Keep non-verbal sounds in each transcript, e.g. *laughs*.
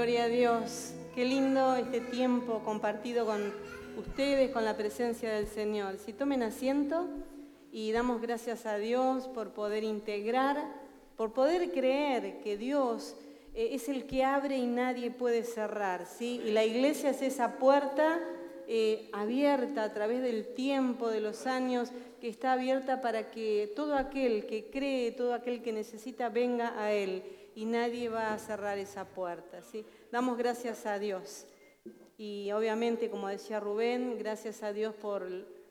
Gloria a Dios. Qué lindo este tiempo compartido con ustedes, con la presencia del Señor. Si tomen asiento y damos gracias a Dios por poder integrar, por poder creer que Dios eh, es el que abre y nadie puede cerrar, ¿sí? Y la iglesia es esa puerta eh, abierta a través del tiempo, de los años, que está abierta para que todo aquel que cree, todo aquel que necesita, venga a Él y nadie va a cerrar esa puerta. ¿sí? Damos gracias a Dios. Y obviamente, como decía Rubén, gracias a Dios por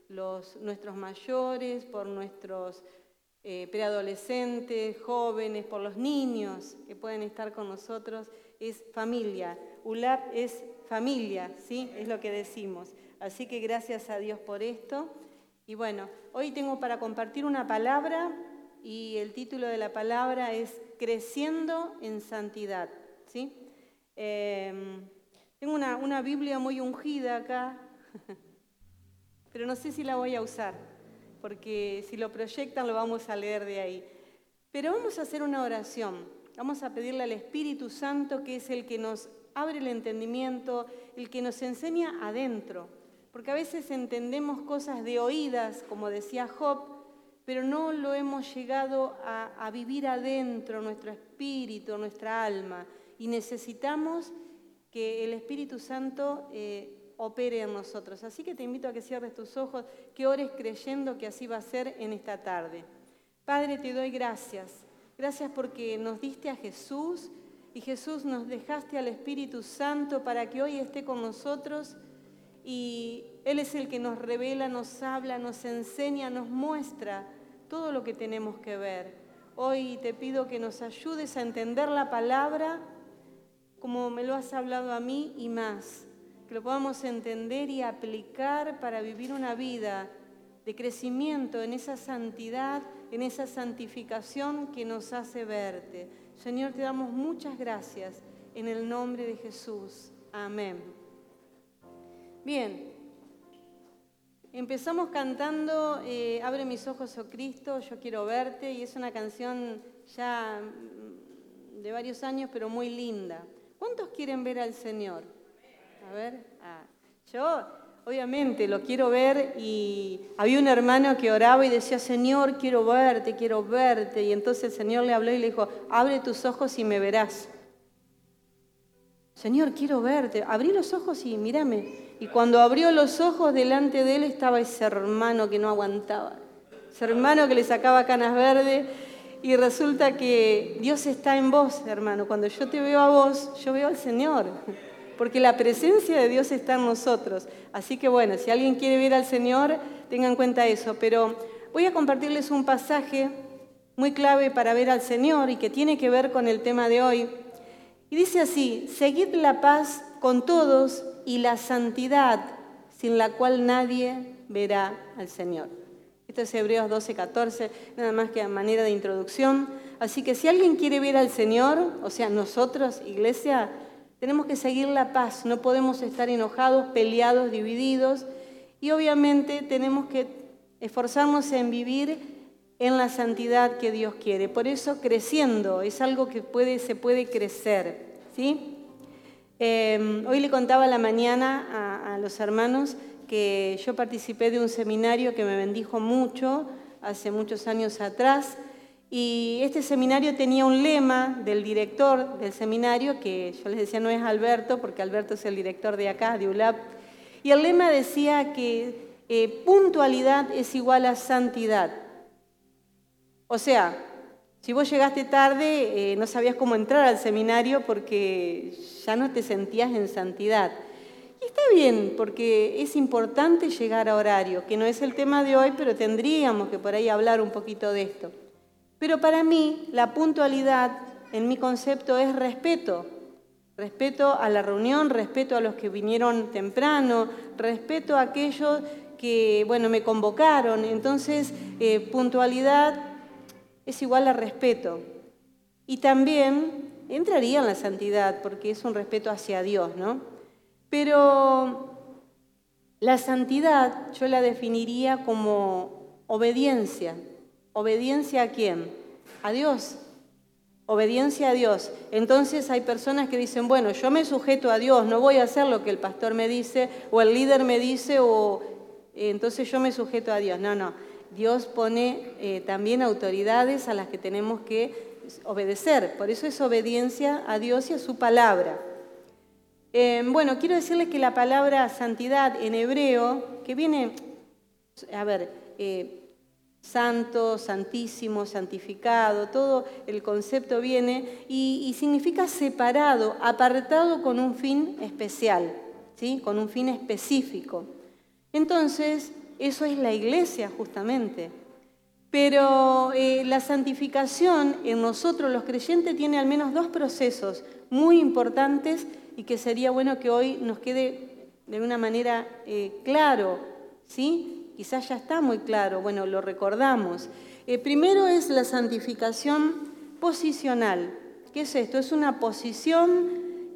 los, nuestros mayores, por nuestros eh, preadolescentes, jóvenes, por los niños que pueden estar con nosotros. Es familia. ULAP es familia, ¿sí? Es lo que decimos. Así que gracias a Dios por esto. Y bueno, hoy tengo para compartir una palabra y el título de la palabra es Creciendo en Santidad. ¿sí? Em, tengo una, una Biblia muy ungida acá, *laughs* pero no sé si la voy a usar, porque si lo proyectan lo vamos a leer de ahí. Pero vamos a hacer una oración. Vamos a pedirle al Espíritu Santo, que es el que nos abre el entendimiento, el que nos enseña adentro. Porque a veces entendemos cosas de oídas, como decía Job, pero no lo hemos llegado a, vivir adentro, nuestro espíritu, nuestra alma. Y necesitamos que el Espíritu Santo eh, opere en nosotros. Así que te invito a que cierres tus ojos, que ores creyendo que así va a ser en esta tarde. Padre, te doy gracias. Gracias porque nos diste a Jesús y Jesús nos dejaste al Espíritu Santo para que hoy esté con nosotros y Él es el que nos revela, nos habla, nos enseña, nos muestra todo lo que tenemos que ver. Hoy te pido que nos ayudes a entender la palabra como me lo has hablado a mí y más, que lo podamos entender y aplicar para vivir una vida de crecimiento en esa santidad, en esa santificación que nos hace verte. Señor, te damos muchas gracias en el nombre de Jesús. Amén. Bien, Empezamos cantando eh, Abre mis ojos, oh Cristo, yo quiero verte, y es una canción ya mm, de varios años, pero muy linda. ¿Cuántos quieren ver al Señor? A ver, ah, yo obviamente lo quiero ver y había un hermano que oraba y decía, Señor, quiero verte, quiero verte, y entonces el Señor le habló y le dijo, abre tus ojos y me verás. Señor, quiero verte, abrí los ojos y mírame. Y cuando abrió los ojos delante de él estaba ese hermano que no aguantaba, ese hermano que le sacaba canas verdes. Y resulta que Dios está en vos, hermano. Cuando yo te veo a vos, yo veo al Señor. Porque la presencia de Dios está en nosotros. Así que bueno, si alguien quiere ver al Señor, tengan en cuenta eso. Pero voy a compartirles un pasaje muy clave para ver al Señor y que tiene que ver con el tema de hoy. Y dice así, seguid la paz con todos y la santidad sin la cual nadie verá al Señor. Esto es Hebreos 12, 14, nada más que a manera de introducción. Así que si alguien quiere ver al Señor, o sea, nosotros, iglesia, tenemos que seguir la paz, no podemos estar enojados, peleados, divididos, y obviamente tenemos que esforzarnos en vivir en la santidad que Dios quiere. Por eso creciendo es algo que puede, se puede crecer, ¿sí? Em, hoy le contaba la mañana a, los hermanos que yo participé de un seminario que me bendijo mucho hace muchos años atrás y este seminario tenía un lema del director del seminario, que yo les decía no es Alberto, porque Alberto es el director de acá, de ULAP, y el lema decía que eh, puntualidad es igual a santidad. O sea, si vos llegaste tarde, eh, no sabías cómo entrar al seminario porque ya no te sentías en santidad. Y está bien, porque es importante llegar a horario, que no es el tema de hoy, pero tendríamos que por ahí hablar un poquito de esto. Pero para mí, la puntualidad, en mi concepto, es respeto. Respeto a la reunión, respeto a los que vinieron temprano, respeto a aquellos que, bueno, me convocaron. Entonces, eh, puntualidad es igual a respeto. Y también entraría en la santidad, porque es un respeto hacia Dios, ¿no? Pero la santidad yo la definiría como obediencia. ¿Obediencia a quién? A Dios. obediencia a Dios. Entonces hay personas que dicen, bueno, yo me sujeto a Dios, no voy a hacer lo que el pastor me dice o el líder me dice o eh, entonces yo me sujeto a Dios. No, no. Dios pone eh, también autoridades a las que tenemos que obedecer. Por eso es obediencia a Dios y a su palabra. Eh, bueno, quiero decirles que la palabra santidad en hebreo, que viene, a ver, santo, santísimo, santificado, todo el concepto viene y, significa separado, apartado con un fin especial, ¿sí? con un fin específico. Entonces, eso es la iglesia justamente. Pero eh, la santificación en nosotros los creyentes tiene al menos dos procesos muy importantes y que sería bueno que hoy nos quede de una manera eh, claro, ¿sí? quizás ya está muy claro, bueno, lo recordamos. Eh, primero es la santificación posicional. ¿Qué es esto? Es una posición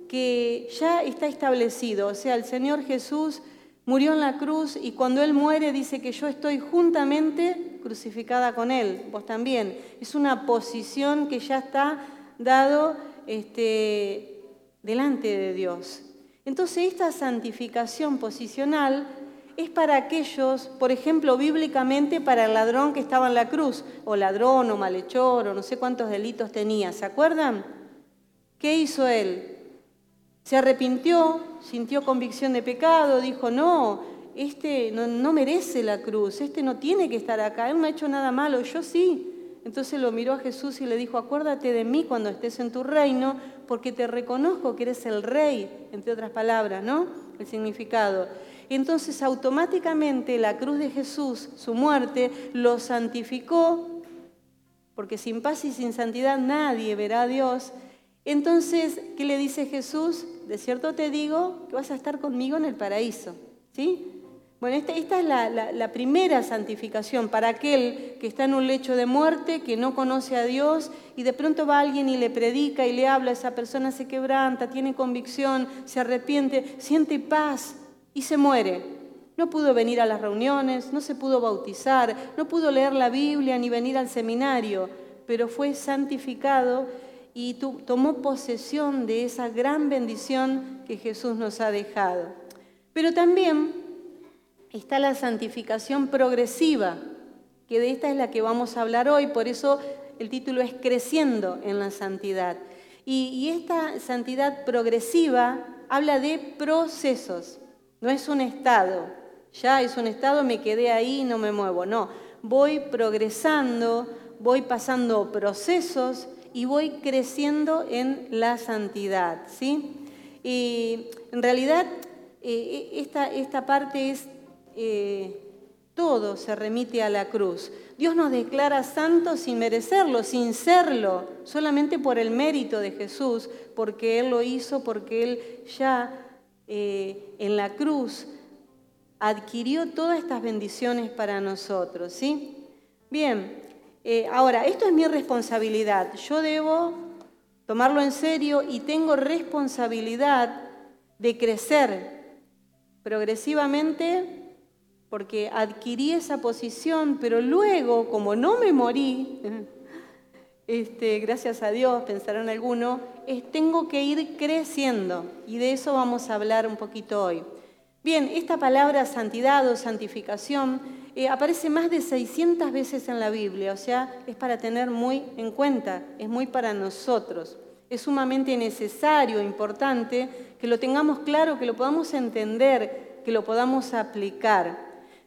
que ya está establecido, o sea, el Señor Jesús murió en la cruz y cuando Él muere dice que yo estoy juntamente crucificada con Él, vos también. Es una posición que ya está dado este, delante de Dios. Entonces esta santificación posicional es para aquellos, por ejemplo, bíblicamente para el ladrón que estaba en la cruz, o ladrón o malhechor, o no sé cuántos delitos tenía, ¿se acuerdan? ¿Qué hizo él? Se arrepintió, sintió convicción de pecado, dijo, no, este no, merece la cruz, este no tiene que estar acá, él no ha hecho nada malo, yo sí. Entonces lo miró a Jesús y le dijo, acuérdate de mí cuando estés en tu reino, porque te reconozco que eres el rey, entre otras palabras, ¿no? El significado. Entonces automáticamente la cruz de Jesús, su muerte, lo santificó, porque sin paz y sin santidad nadie verá a Dios. Entonces, ¿qué le dice Jesús? De cierto te digo que vas a estar conmigo en el paraíso. ¿Sí? Bueno, esta, es la, primera santificación para aquel que está en un lecho de muerte, que no conoce a Dios y de pronto va alguien y le predica y le habla, esa persona se quebranta, tiene convicción, se arrepiente, siente paz, y se muere. No pudo venir a las reuniones, no se pudo bautizar, no pudo leer la Biblia ni venir al seminario, pero fue santificado y tomó posesión de esa gran bendición que Jesús nos ha dejado. Pero también está la santificación progresiva, que de esta es la que vamos a hablar hoy, por eso el título es Creciendo en la Santidad. Y, y esta santidad progresiva habla de procesos. No es un estado, ya es un estado, me quedé ahí, no me muevo. No, voy progresando, voy pasando procesos y voy creciendo en la santidad. ¿sí? Y en realidad eh, esta, esta, parte es, eh, todo se remite a la cruz. Dios nos declara santos sin merecerlo, sin serlo, solamente por el mérito de Jesús, porque Él lo hizo, porque Él ya eh, en la cruz adquirió todas estas bendiciones para nosotros, ¿sí? Bien, eh, ahora, esto es mi responsabilidad. Yo debo tomarlo en serio y tengo responsabilidad de crecer progresivamente porque adquirí esa posición, pero luego, como no me morí, *laughs* este, gracias a Dios, pensarán algunos, tengo que ir creciendo y de eso vamos a hablar un poquito hoy. Bien, esta palabra santidad o santificación eh, aparece más de 600 veces en la Biblia, o sea, es para tener muy en cuenta, es muy para nosotros. Es sumamente necesario, importante, que lo tengamos claro, que lo podamos entender, que lo podamos aplicar.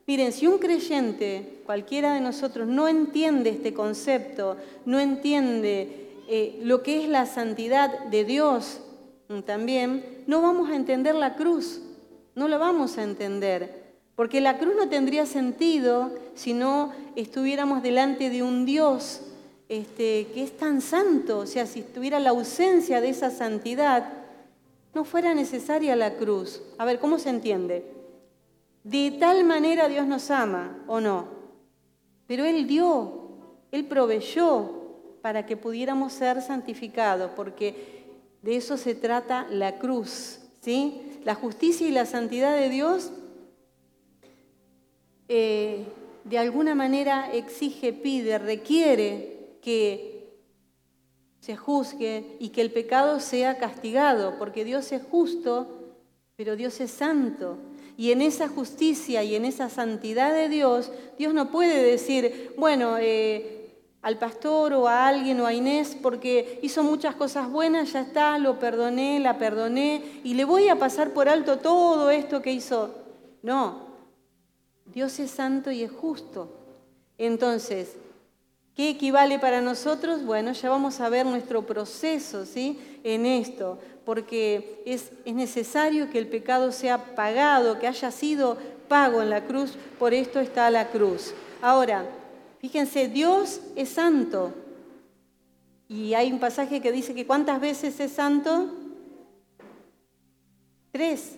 Miren, si un creyente, cualquiera de nosotros, no entiende este concepto, no entiende eh, lo que es la santidad de Dios mm, también, no vamos a entender la cruz, no lo vamos a entender. Porque la cruz no tendría sentido si no estuviéramos delante de un Dios este, que es tan santo, o sea, si estuviera la ausencia de esa santidad, no fuera necesaria la cruz. A ver, ¿cómo se entiende? De tal manera Dios nos ama, ¿o no? Pero Él dio, Él proveyó para que pudiéramos ser santificados, porque de eso se trata la cruz, ¿sí? La justicia y la santidad de Dios eh, de alguna manera exige, pide, requiere que se juzgue y que el pecado sea castigado, porque Dios es justo, pero Dios es santo. Y en esa justicia y en esa santidad de Dios, Dios no puede decir, bueno, eh, al pastor o a alguien o a Inés, porque hizo muchas cosas buenas, ya está, lo perdoné, la perdoné, y le voy a pasar por alto todo esto que hizo. No, Dios es santo y es justo. Entonces, ¿qué equivale para nosotros? Bueno, ya vamos a ver nuestro proceso ¿sí? en esto porque es, necesario que el pecado sea pagado, que haya sido pago en la cruz, por esto está la cruz. Ahora, fíjense, Dios es santo. Y hay un pasaje que dice que ¿cuántas veces es santo? Tres.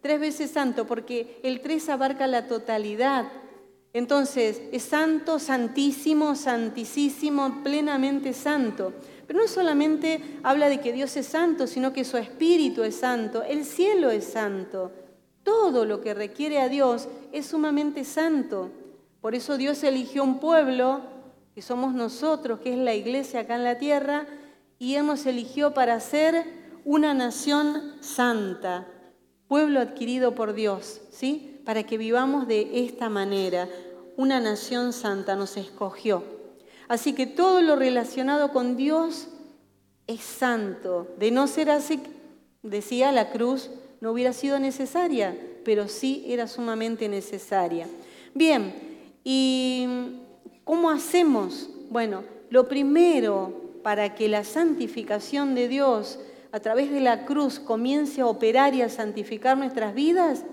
Tres veces santo, porque el tres abarca la totalidad. Entonces, es santo, santísimo, santísimo, plenamente santo. Pero no solamente habla de que Dios es santo, sino que su espíritu es santo, el cielo es santo. Todo lo que requiere a Dios es sumamente santo. Por eso Dios eligió un pueblo, que somos nosotros, que es la iglesia acá en la tierra, y Él nos eligió para ser una nación santa, pueblo adquirido por Dios, ¿sí? Para que vivamos de esta manera. Una nación santa nos escogió. Así que todo lo relacionado con Dios es santo. De no ser así, decía, la cruz no hubiera sido necesaria, pero sí era sumamente necesaria. Bien, ¿y cómo hacemos? Bueno, lo primero para que la santificación de Dios a través de la cruz comience a operar y a santificar nuestras vidas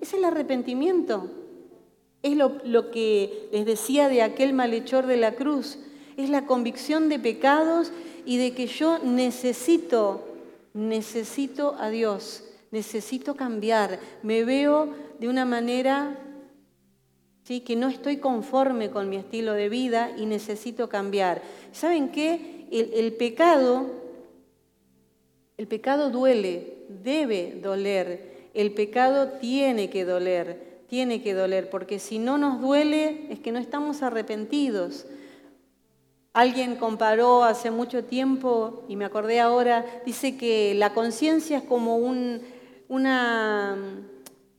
es el arrepentimiento. Es lo, que les decía de aquel malhechor de la cruz. Es la convicción de pecados y de que yo necesito, necesito a Dios, necesito cambiar. Me veo de una manera ¿sí? que no estoy conforme con mi estilo de vida y necesito cambiar. ¿Saben qué? El, pecado, el pecado duele, debe doler. El pecado tiene que doler tiene que doler, porque si no nos duele es que no estamos arrepentidos. Alguien comparó hace mucho tiempo, y me acordé ahora, dice que la conciencia es como un, una,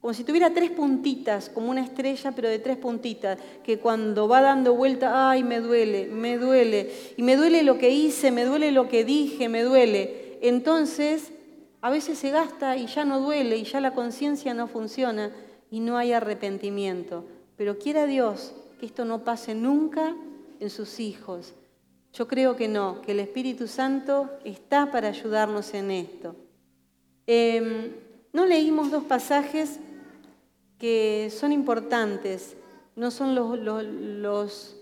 como si tuviera tres puntitas, como una estrella, pero de tres puntitas, que cuando va dando vuelta, ay, me duele, me duele, y me duele lo que hice, me duele lo que dije, me duele. Entonces, a veces se gasta y ya no duele, y ya la conciencia no funciona y no hay arrepentimiento. Pero quiera Dios que esto no pase nunca en sus hijos. Yo creo que no, que el Espíritu Santo está para ayudarnos en esto. Em, no leímos dos pasajes que son importantes, no son los,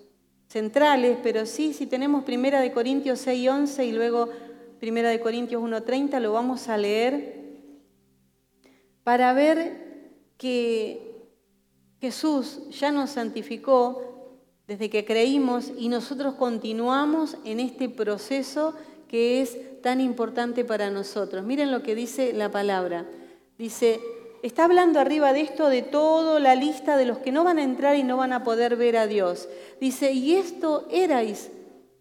centrales, pero sí, si tenemos Primera de Corintios 6, 11 y luego Primera de Corintios 1.30, lo vamos a leer para ver que Jesús ya nos santificó desde que creímos y nosotros continuamos en este proceso que es tan importante para nosotros. Miren lo que dice la palabra. Dice, está hablando arriba de esto, de toda la lista de los que no van a entrar y no van a poder ver a Dios. Dice, y esto erais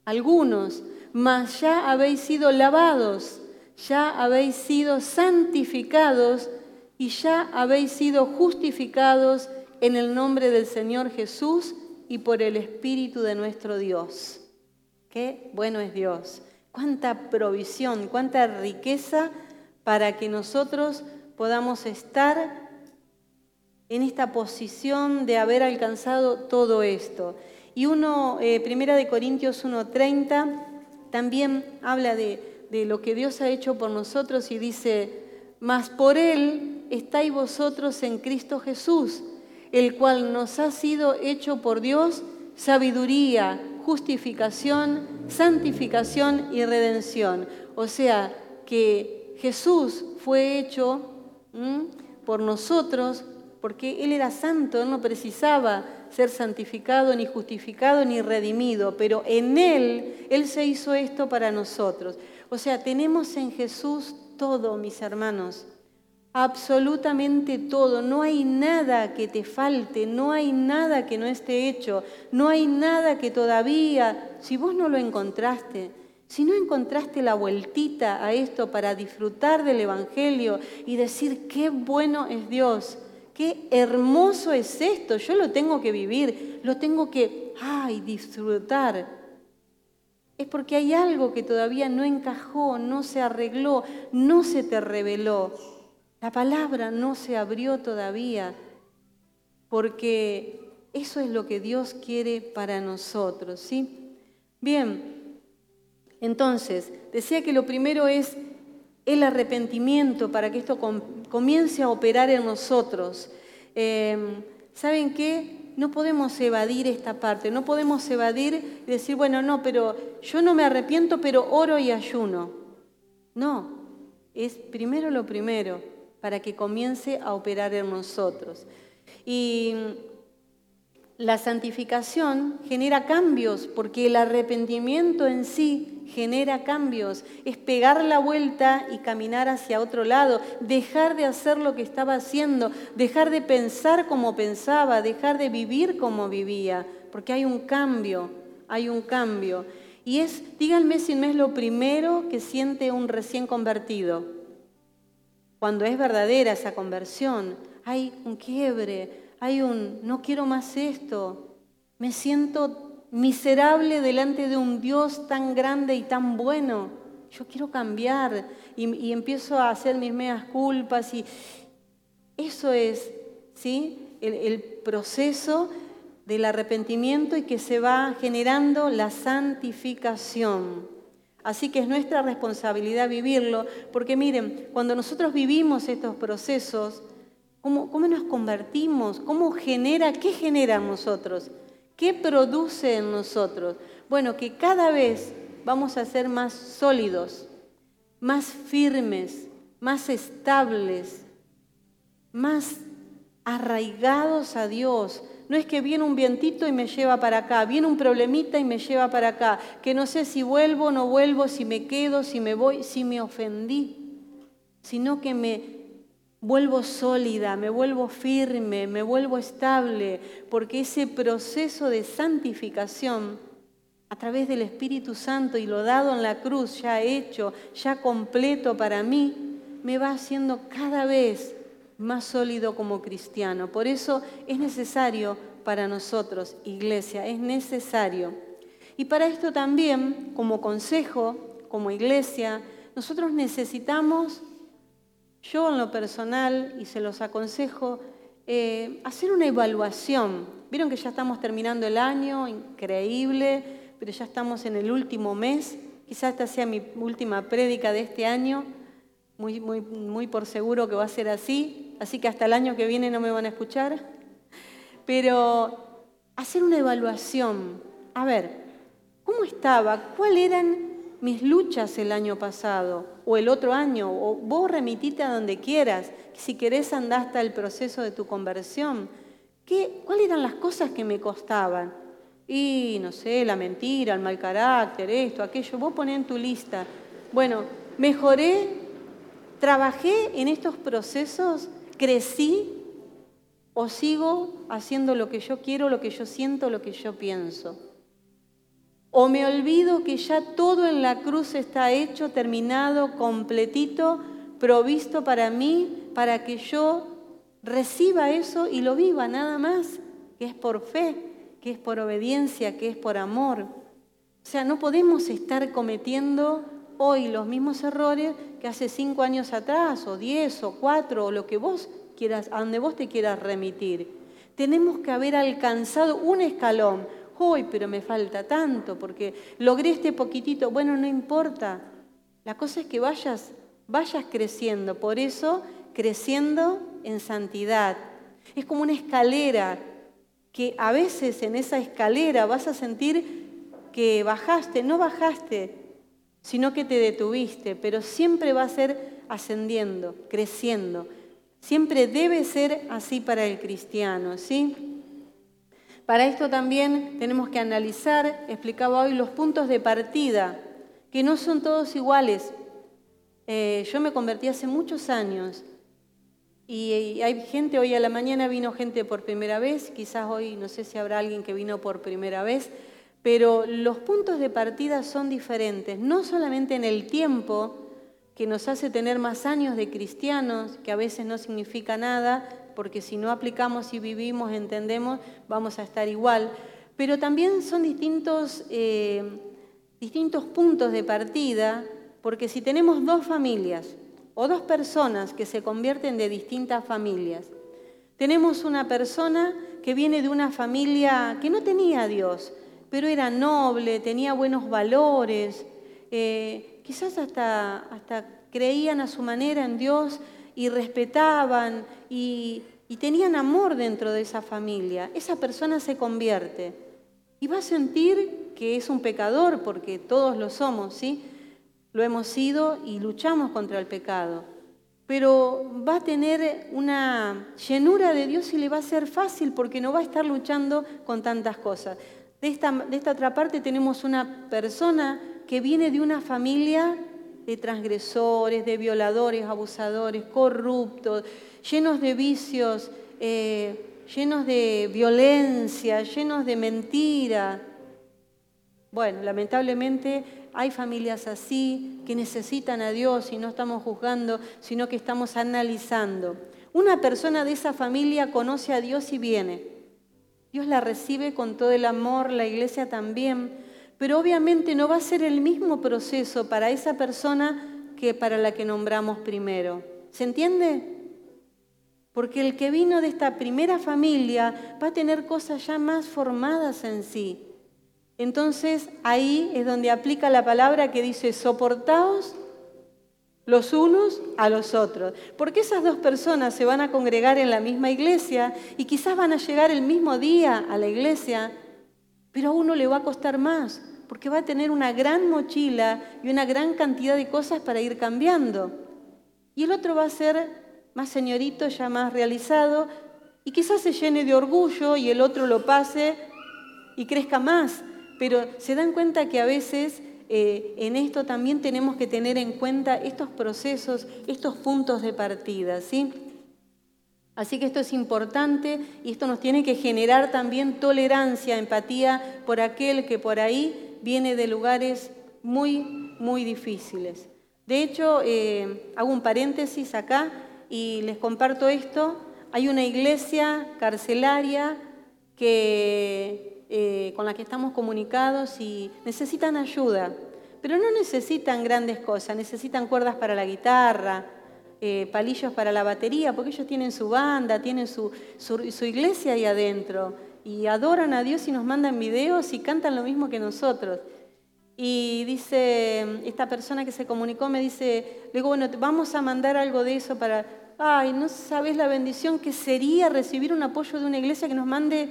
algunos, mas ya habéis sido lavados, ya habéis sido santificados y ya habéis sido justificados en el nombre del Señor Jesús y por el Espíritu de nuestro Dios. Qué bueno es Dios. Cuánta provisión, cuánta riqueza para que nosotros podamos estar en esta posición de haber alcanzado todo esto. Y uno, eh, Primera de Corintios 1.30, también habla de, de lo que Dios ha hecho por nosotros y dice, mas por Él estáis vosotros en Cristo Jesús, el cual nos ha sido hecho por Dios sabiduría, justificación, santificación y redención. O sea, que Jesús fue hecho por nosotros porque Él era santo, Él no precisaba ser santificado, ni justificado, ni redimido, pero en Él, Él se hizo esto para nosotros. O sea, tenemos en Jesús todo, mis hermanos absolutamente todo, no hay nada que te falte, no hay nada que no esté hecho, no hay nada que todavía, si vos no lo encontraste, si no encontraste la vueltita a esto para disfrutar del Evangelio y decir qué bueno es Dios, qué hermoso es esto, yo lo tengo que vivir, lo tengo que, ay, disfrutar, es porque hay algo que todavía no encajó, no se arregló, no se te reveló. La palabra no se abrió todavía, porque eso es lo que Dios quiere para nosotros, ¿sí? Bien, entonces, decía que lo primero es el arrepentimiento para que esto comience a operar en nosotros. Em, ¿Saben qué? No podemos evadir esta parte, no podemos evadir y decir, bueno, no, pero yo no me arrepiento, pero oro y ayuno. No, es primero lo primero, para que comience a operar en nosotros. Y la santificación genera cambios, porque el arrepentimiento en sí genera cambios. Es pegar la vuelta y caminar hacia otro lado, dejar de hacer lo que estaba haciendo, dejar de pensar como pensaba, dejar de vivir como vivía, porque hay un cambio, hay un cambio. Y es, díganme si no es lo primero que siente un recién convertido. Cuando es verdadera esa conversión, hay un quiebre, hay un, no quiero más esto, me siento miserable delante de un Dios tan grande y tan bueno, yo quiero cambiar y, empiezo a hacer mis medias culpas y eso es, ¿sí? El, proceso del arrepentimiento y que se va generando la santificación. Así que es nuestra responsabilidad vivirlo, porque miren, cuando nosotros vivimos estos procesos, ¿Cómo, nos convertimos? ¿Cómo genera? ¿Qué genera en nosotros? ¿Qué produce en nosotros? Bueno, que cada vez vamos a ser más sólidos, más firmes, más estables, más arraigados a Dios. No es que viene un vientito y me lleva para acá, viene un problemita y me lleva para acá, que no sé si vuelvo o no vuelvo, si me quedo, si me voy, si me ofendí, sino que me vuelvo sólida, me vuelvo firme, me vuelvo estable, porque ese proceso de santificación a través del Espíritu Santo y lo dado en la cruz, ya hecho, ya completo para mí, me va haciendo cada vez más sólido como cristiano. Por eso es necesario para nosotros, iglesia, es necesario. Y para esto también, como consejo, como iglesia, nosotros necesitamos yo en lo personal, y se los aconsejo, eh, hacer una evaluación. Vieron que ya estamos terminando el año, increíble, pero ya estamos en el último mes. Quizás esta sea mi última prédica de este año, muy, muy, por seguro que va a ser así, así que hasta el año que viene no me van a escuchar. Pero hacer una evaluación, a ver, ¿cómo estaba? ¿Cuáles eran mis luchas el año pasado o el otro año, o vos remitite a donde quieras, si querés andar hasta el proceso de tu conversión. ¿Qué, ¿Cuáles eran las cosas que me costaban? Y no sé, la mentira, el mal carácter, esto, aquello, vos ponés en tu lista. Bueno, mejoré, trabajé en estos procesos, crecí o sigo haciendo lo que yo quiero, lo que yo siento, lo que yo pienso. O me olvido que ya todo en la cruz está hecho, terminado, completito, provisto para mí, para que yo reciba eso y lo viva nada más, que es por fe, que es por obediencia, que es por amor. O sea, no podemos estar cometiendo hoy los mismos errores que hace cinco años atrás, o diez, o cuatro, o lo que vos quieras, a donde vos te quieras remitir. Tenemos que haber alcanzado un escalón, hoy, pero me falta tanto porque logré este poquitito. Bueno, no importa. La cosa es que vayas, vayas creciendo. Por eso, creciendo en santidad. Es como una escalera que a veces en esa escalera vas a sentir que bajaste, no bajaste, sino que te detuviste, pero siempre va a ser ascendiendo, creciendo. Siempre debe ser así para el cristiano, ¿sí? Para esto también tenemos que analizar, explicaba hoy, los puntos de partida, que no son todos iguales. Eh, yo me convertí hace muchos años y hay gente, hoy a la mañana vino gente por primera vez, quizás hoy no sé si habrá alguien que vino por primera vez, pero los puntos de partida son diferentes, no solamente en el tiempo, que nos hace tener más años de cristianos, que a veces no significa nada, porque si no aplicamos y vivimos, entendemos, vamos a estar igual, pero también son distintos, eh, distintos puntos de partida, porque si tenemos dos familias o dos personas que se convierten de distintas familias, tenemos una persona que viene de una familia que no tenía a Dios, pero era noble, tenía buenos valores, eh, quizás hasta, hasta creían a su manera en Dios y respetaban y, tenían amor dentro de esa familia. Esa persona se convierte y va a sentir que es un pecador, porque todos lo somos, ¿sí? Lo hemos sido y luchamos contra el pecado. Pero va a tener una llenura de Dios y le va a ser fácil porque no va a estar luchando con tantas cosas. De esta, de esta otra parte tenemos una persona que viene de una familia de transgresores, de violadores, abusadores, corruptos, llenos de vicios, eh, llenos de violencia, llenos de mentira. Bueno, lamentablemente hay familias así que necesitan a Dios y no estamos juzgando, sino que estamos analizando. Una persona de esa familia conoce a Dios y viene. Dios la recibe con todo el amor, la iglesia también, pero obviamente no va a ser el mismo proceso para esa persona que para la que nombramos primero. ¿Se entiende? Porque el que vino de esta primera familia va a tener cosas ya más formadas en sí. Entonces ahí es donde aplica la palabra que dice, soportaos los unos a los otros. Porque esas dos personas se van a congregar en la misma iglesia y quizás van a llegar el mismo día a la iglesia, pero a uno le va a costar más, porque va a tener una gran mochila y una gran cantidad de cosas para ir cambiando. Y el otro va a ser más señorito, ya más realizado, y quizás se llene de orgullo y el otro lo pase y crezca más. Pero se dan cuenta que a veces eh, en esto también tenemos que tener en cuenta estos procesos, estos puntos de partida, ¿sí? Así que esto es importante y esto nos tiene que generar también tolerancia, empatía por aquel que por ahí viene de lugares muy, muy difíciles. De hecho, eh, hago un paréntesis acá y les comparto esto. Hay una iglesia carcelaria que eh, con la que estamos comunicados y necesitan ayuda, pero no necesitan grandes cosas, necesitan cuerdas para la guitarra, eh, palillos para la batería, porque ellos tienen su banda, tienen su, su, iglesia ahí adentro y adoran a Dios y nos mandan videos y cantan lo mismo que nosotros. Y dice, esta persona que se comunicó me dice, le digo, bueno, vamos a mandar algo de eso para, ay, no sabes la bendición que sería recibir un apoyo de una iglesia que nos mande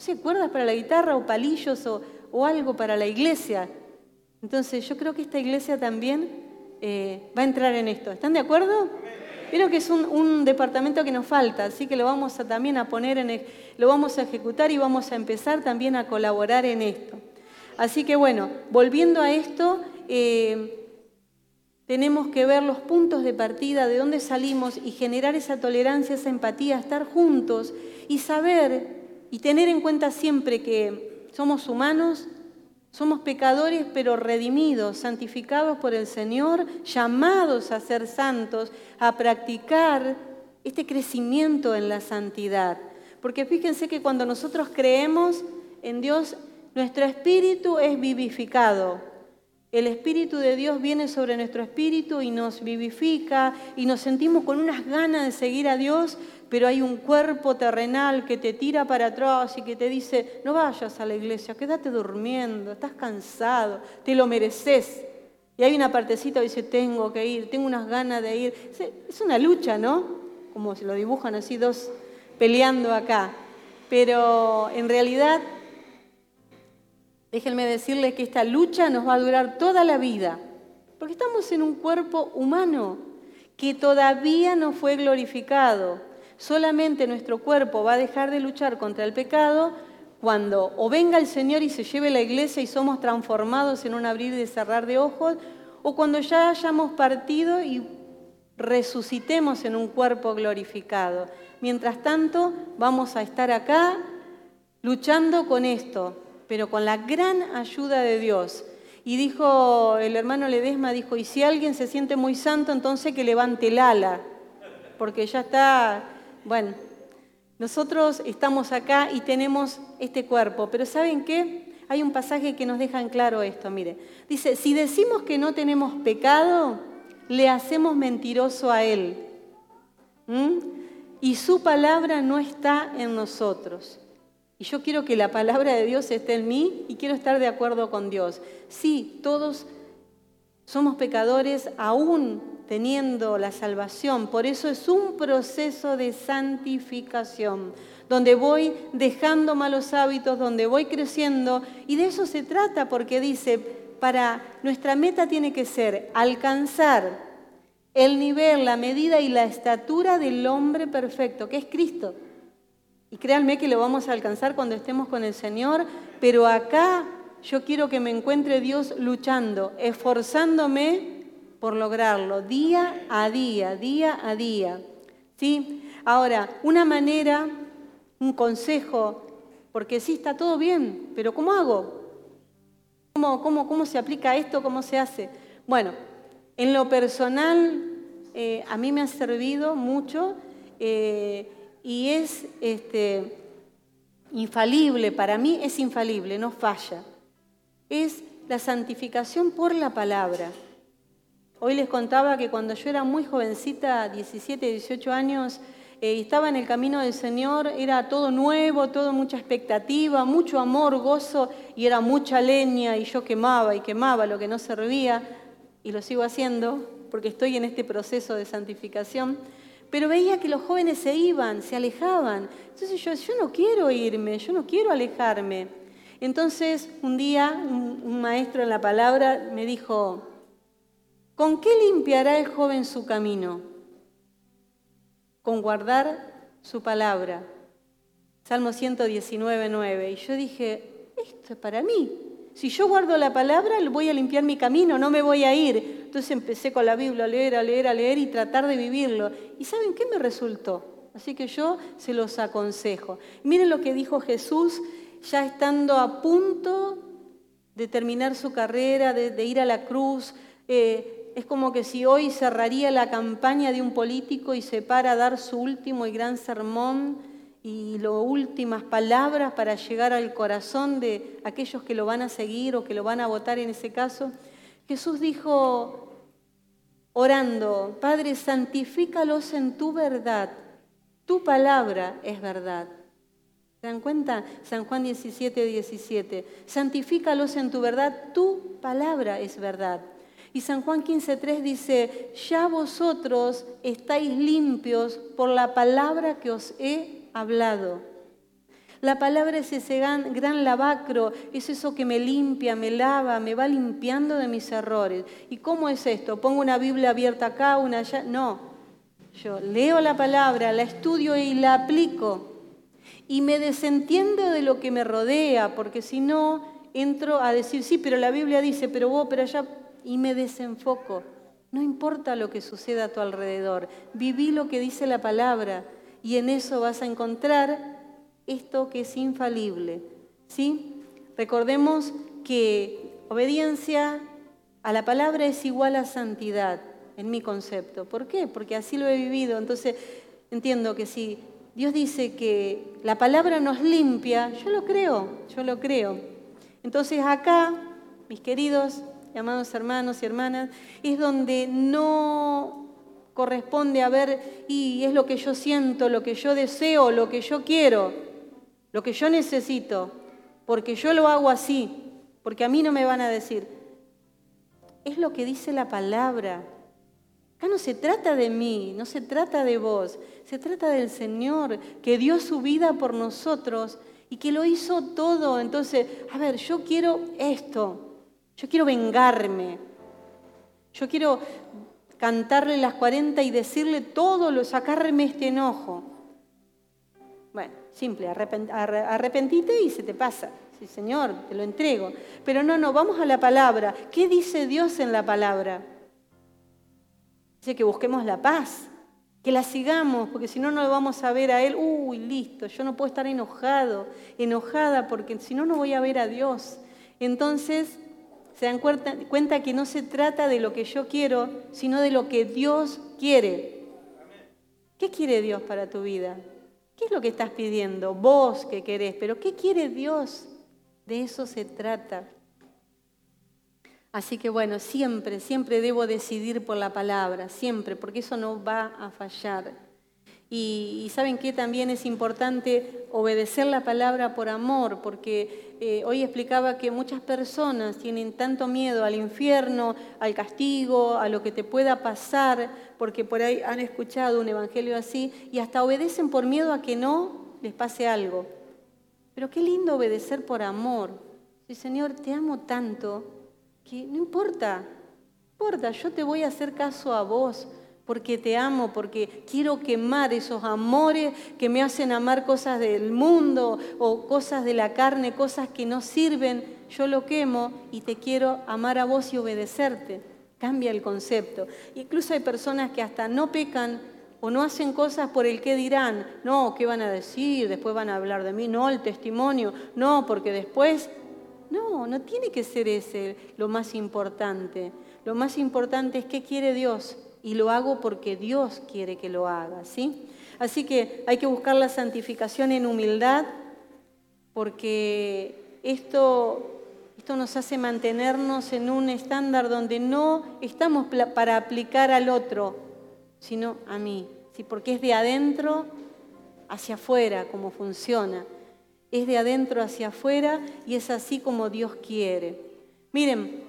sé, cuerdas para la guitarra o palillos o, algo para la iglesia. Entonces yo creo que esta iglesia también eh, va a entrar en esto. ¿Están de acuerdo? Creo que es un, departamento que nos falta, así que lo vamos a también a poner en lo vamos a ejecutar y vamos a empezar también a colaborar en esto. Así que bueno, volviendo a esto, eh, tenemos que ver los puntos de partida, de dónde salimos y generar esa tolerancia, esa empatía, estar juntos y saber y tener en cuenta siempre que somos humanos, somos pecadores pero redimidos, santificados por el Señor, llamados a ser santos, a practicar este crecimiento en la santidad. Porque fíjense que cuando nosotros creemos en Dios, nuestro espíritu es vivificado. El Espíritu de Dios viene sobre nuestro espíritu y nos vivifica y nos sentimos con unas ganas de seguir a Dios, pero hay un cuerpo terrenal que te tira para atrás y que te dice, no vayas a la iglesia, quédate durmiendo, estás cansado, te lo mereces. Y hay una partecita que dice, tengo que ir, tengo unas ganas de ir. Es una lucha, ¿no? Como se lo dibujan así dos peleando acá. Pero en realidad, déjenme decirles que esta lucha nos va a durar toda la vida, porque estamos en un cuerpo humano que todavía no fue glorificado Solamente nuestro cuerpo va a dejar de luchar contra el pecado cuando o venga el Señor y se lleve la iglesia y somos transformados en un abrir y cerrar de ojos, o cuando ya hayamos partido y resucitemos en un cuerpo glorificado. Mientras tanto, vamos a estar acá luchando con esto, pero con la gran ayuda de Dios. Y dijo el hermano Ledesma, dijo, y si alguien se siente muy santo, entonces que levante el ala, porque ya está, bueno, nosotros estamos acá y tenemos este cuerpo, pero ¿saben qué? Hay un pasaje que nos deja en claro esto, mire. Dice, si decimos que no tenemos pecado, le hacemos mentiroso a Él. Y su palabra no está en nosotros. Y yo quiero que la palabra de Dios esté en mí y quiero estar de acuerdo con Dios. Sí, todos somos pecadores aún teniendo la salvación. Por eso es un proceso de santificación, donde voy dejando malos hábitos, donde voy creciendo. Y de eso se trata, porque dice, para nuestra meta tiene que ser alcanzar el nivel, la medida y la estatura del hombre perfecto, que es Cristo. Y créanme que lo vamos a alcanzar cuando estemos con el Señor, pero acá yo quiero que me encuentre Dios luchando, esforzándome por lograrlo, día a día, día a día. ¿Sí? Ahora, una manera, un consejo, porque sí está todo bien, pero ¿cómo hago? ¿Cómo, cómo, cómo se aplica esto? ¿Cómo se hace? Bueno, en lo personal, eh, a mí me ha servido mucho. Eh, y es este, infalible, para mí es infalible, no falla. Es la santificación por la palabra. Hoy les contaba que cuando yo era muy jovencita, 17, 18 años, eh, estaba en el camino del Señor, era todo nuevo, todo mucha expectativa, mucho amor, gozo, y era mucha leña, y yo quemaba y quemaba lo que no servía, y lo sigo haciendo porque estoy en este proceso de santificación pero veía que los jóvenes se iban, se alejaban. Entonces yo, yo no quiero irme, yo no quiero alejarme. Entonces un día un, maestro en la palabra me dijo, ¿con qué limpiará el joven su camino? Con guardar su palabra. Salmo 119, 9. Y yo dije, esto es para mí. Si yo guardo la palabra, voy a limpiar mi camino, no me voy a ir. Entonces empecé con la Biblia a leer, a leer, a leer y tratar de vivirlo. ¿Y saben qué me resultó? Así que yo se los aconsejo. Miren lo que dijo Jesús ya estando a punto de terminar su carrera, de, ir a la cruz. Eh, es como que si hoy cerraría la campaña de un político y se para a dar su último y gran sermón y las últimas palabras para llegar al corazón de aquellos que lo van a seguir o que lo van a votar en ese caso. Jesús dijo, orando, Padre, santifícalos en tu verdad. Tu palabra es verdad. ¿Se dan cuenta? San Juan 17, 17. Santifícalos en tu verdad, tu palabra es verdad. Y San Juan 15, 3 dice, ya vosotros estáis limpios por la palabra que os he hablado. La palabra es ese gran, lavacro, es eso que me limpia, me lava, me va limpiando de mis errores. ¿Y cómo es esto? ¿Pongo una Biblia abierta acá, una allá? No. Yo leo la palabra, la estudio y la aplico. Y me desentiendo de lo que me rodea, porque si no, entro a decir, sí, pero la Biblia dice, pero vos, pero allá, y me desenfoco. No importa lo que suceda a tu alrededor, viví lo que dice la palabra y en eso vas a encontrar esto que es infalible. ¿sí? Recordemos que obediencia a la palabra es igual a santidad, en mi concepto. ¿Por qué? Porque así lo he vivido. Entonces, entiendo que si Dios dice que la palabra nos limpia, yo lo creo, yo lo creo. Entonces acá, mis queridos amados hermanos y hermanas, es donde no corresponde a ver, y es lo que yo siento, lo que yo deseo, lo que yo quiero lo que yo necesito, porque yo lo hago así, porque a mí no me van a decir. Es lo que dice la palabra. Acá no se trata de mí, no se trata de vos, se trata del Señor que dio su vida por nosotros y que lo hizo todo. Entonces, a ver, yo quiero esto, yo quiero vengarme, yo quiero cantarle las 40 y decirle todo, lo, sacarme este enojo. Bueno, simple, arrepentite y se te pasa. Sí, Señor, te lo entrego. Pero no, no, vamos a la palabra. ¿Qué dice Dios en la palabra? Dice que busquemos la paz. Que la sigamos, porque si no, no lo vamos a ver a Él. Uy, listo, yo no puedo estar enojado, enojada, porque si no, no voy a ver a Dios. Entonces, se dan cuenta, cuenta que no se trata de lo que yo quiero, sino de lo que Dios quiere. ¿Qué quiere Dios para tu vida? ¿Qué es lo que estás pidiendo? Vos que querés, pero ¿qué quiere Dios? De eso se trata. Así que bueno, siempre, siempre debo decidir por la palabra, siempre, porque eso no va a fallar. Y, saben que también es importante obedecer la palabra por amor, porque eh, hoy explicaba que muchas personas tienen tanto miedo al infierno, al castigo, a lo que te pueda pasar, porque por ahí han escuchado un evangelio así, y hasta obedecen por miedo a que no les pase algo. Pero qué lindo obedecer por amor. Sí, Señor, te amo tanto no importa, importa, yo te voy a hacer caso a vos porque te amo, porque quiero quemar esos amores que me hacen amar cosas del mundo o cosas de la carne, cosas que no sirven, yo lo quemo y te quiero amar a vos y obedecerte. Cambia el concepto. Incluso hay personas que hasta no pecan o no hacen cosas por el que dirán, no, ¿qué van a decir? Después van a hablar de mí, no, el testimonio, no, porque después no, no tiene que ser ese lo más importante. Lo más importante es qué quiere Dios y lo hago porque Dios quiere que lo haga, ¿sí? Así que hay que buscar la santificación en humildad porque esto, esto nos hace mantenernos en un estándar donde no estamos para aplicar al otro, sino a mí, ¿sí? porque es de adentro hacia afuera como funciona es de adentro hacia afuera y es así como Dios quiere. Miren,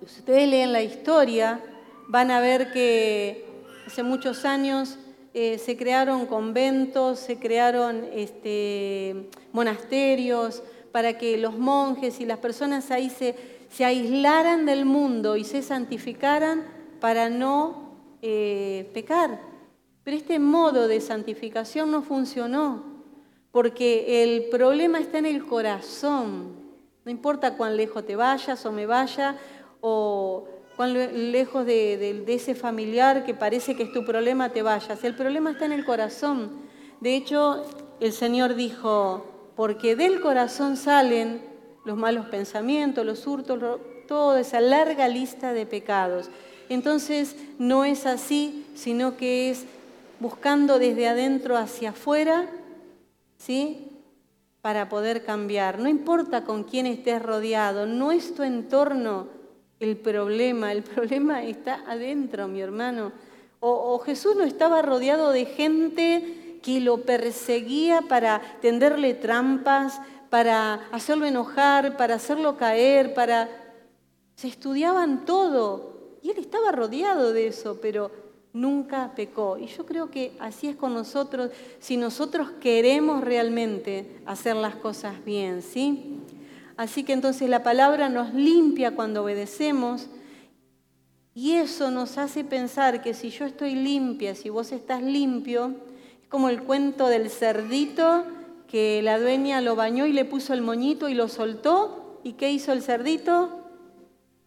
si ustedes leen la historia, van a ver que hace muchos años eh, se crearon conventos, se crearon este, monasterios para que los monjes y las personas ahí se, se aislaran del mundo y se santificaran para no eh, pecar. Pero este modo de santificación no funcionó porque el problema está en el corazón. No importa cuán lejos te vayas o me vaya, o cuán lejos de, ese familiar que parece que es tu problema te vayas. El problema está en el corazón. De hecho, el Señor dijo, porque del corazón salen los malos pensamientos, los hurtos, toda esa larga lista de pecados. Entonces, no es así, sino que es buscando desde adentro hacia afuera ¿sí? Para poder cambiar. No importa con quién estés rodeado, no es tu entorno el problema, el *laughs* problema está adentro, mi hermano. O, Jesús no estaba rodeado de gente que lo perseguía para tenderle trampas, para hacerlo enojar, para hacerlo caer, para... Se estudiaban todo y él estaba rodeado de eso, pero nunca pecó. Y yo creo que así es con nosotros, si nosotros queremos realmente hacer las cosas bien, ¿sí? Así que entonces la palabra nos limpia cuando obedecemos y eso nos hace pensar que si yo estoy limpia, si vos estás limpio, es como el cuento del cerdito que la dueña lo bañó y le puso el moñito y lo soltó. ¿Y qué hizo el cerdito?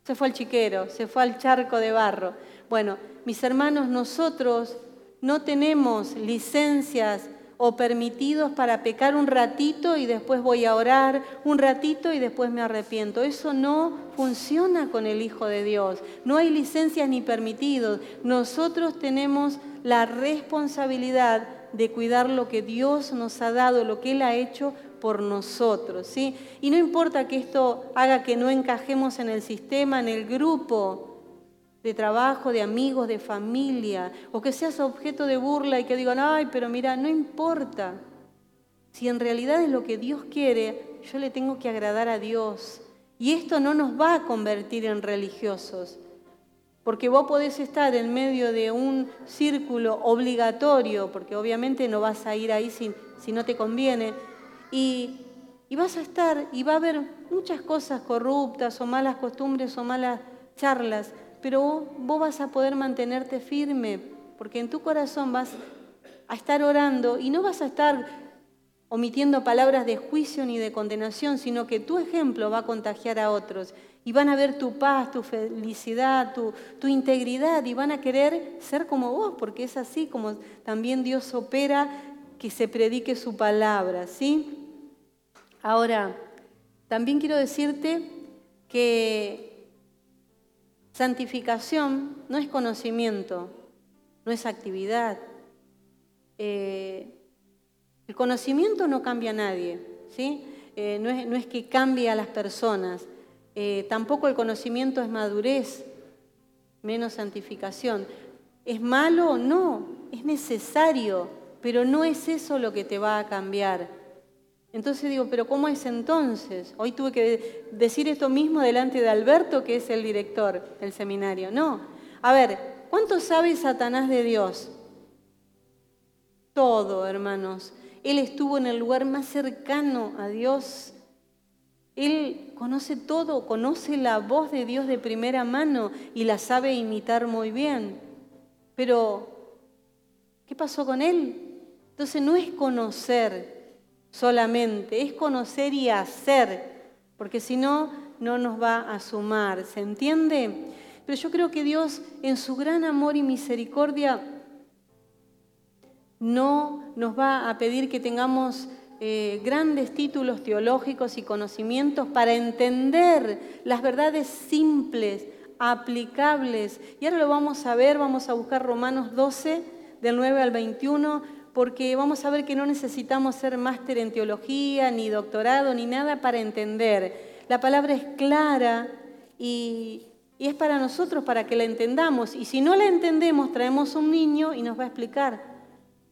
Se fue al chiquero, se fue al charco de barro. Bueno, mis hermanos, nosotros no tenemos licencias o permitidos para pecar un ratito y después voy a orar, un ratito y después me arrepiento. Eso no funciona con el Hijo de Dios. No hay licencias ni permitidos. Nosotros tenemos la responsabilidad de cuidar lo que Dios nos ha dado, lo que Él ha hecho por nosotros. ¿sí? Y no importa que esto haga que no encajemos en el sistema, en el grupo, de trabajo, de amigos, de familia, o que seas objeto de burla y que digan, ay, pero mira, no importa. Si en realidad es lo que Dios quiere, yo le tengo que agradar a Dios. Y esto no nos va a convertir en religiosos, porque vos podés estar en medio de un círculo obligatorio, porque obviamente no vas a ir ahí si, si no te conviene, y, y vas a estar, y va a haber muchas cosas corruptas o malas costumbres o malas charlas, pero vos vas a poder mantenerte firme, porque en tu corazón vas a estar orando y no vas a estar omitiendo palabras de juicio ni de condenación, sino que tu ejemplo va a contagiar a otros y van a ver tu paz, tu felicidad, tu, tu, integridad y van a querer ser como vos, porque es así como también Dios opera que se predique su palabra, ¿sí? Ahora, también quiero decirte que santificación no es conocimiento, no es actividad. Eh, el conocimiento no cambia a nadie, ¿sí? Eh, no, es, que cambie a las personas. Eh, tampoco el conocimiento es madurez, menos santificación. ¿Es malo? No, es necesario, pero no es eso lo que te va a cambiar. Entonces digo, pero ¿cómo es entonces? Hoy tuve que decir esto mismo delante de Alberto, que es el director del seminario. No, a ver, ¿cuánto sabe Satanás de Dios? Todo, hermanos. Él estuvo en el lugar más cercano a Dios. Él conoce todo, conoce la voz de Dios de primera mano y la sabe imitar muy bien. Pero, ¿qué pasó con él? Entonces no es conocer solamente, es conocer y hacer, porque si no, no nos va a sumar, ¿se entiende? Pero yo creo que Dios en su gran amor y misericordia no nos va a pedir que tengamos eh, grandes títulos teológicos y conocimientos para entender las verdades simples, aplicables. Y ahora lo vamos a ver, vamos a buscar Romanos 12, del 9 al 21, porque vamos a ver que no necesitamos ser máster en teología, ni doctorado, ni nada para entender. La palabra es clara y, es para nosotros, para que la entendamos. Y si no la entendemos, traemos un niño y nos va a explicar.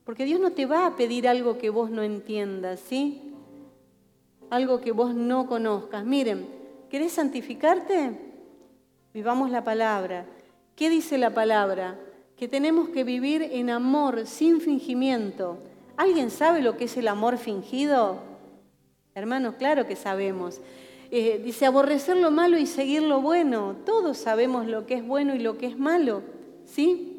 Porque Dios no te va a pedir algo que vos no entiendas, ¿sí? Algo que vos no conozcas. Miren, ¿querés santificarte? Vivamos la palabra. ¿Qué dice la palabra? Que tenemos que vivir en amor, sin fingimiento. ¿Alguien sabe lo que es el amor fingido? Hermanos, claro que sabemos. Eh, dice aborrecer lo malo y seguir lo bueno. Todos sabemos lo que es bueno y lo que es malo, ¿sí?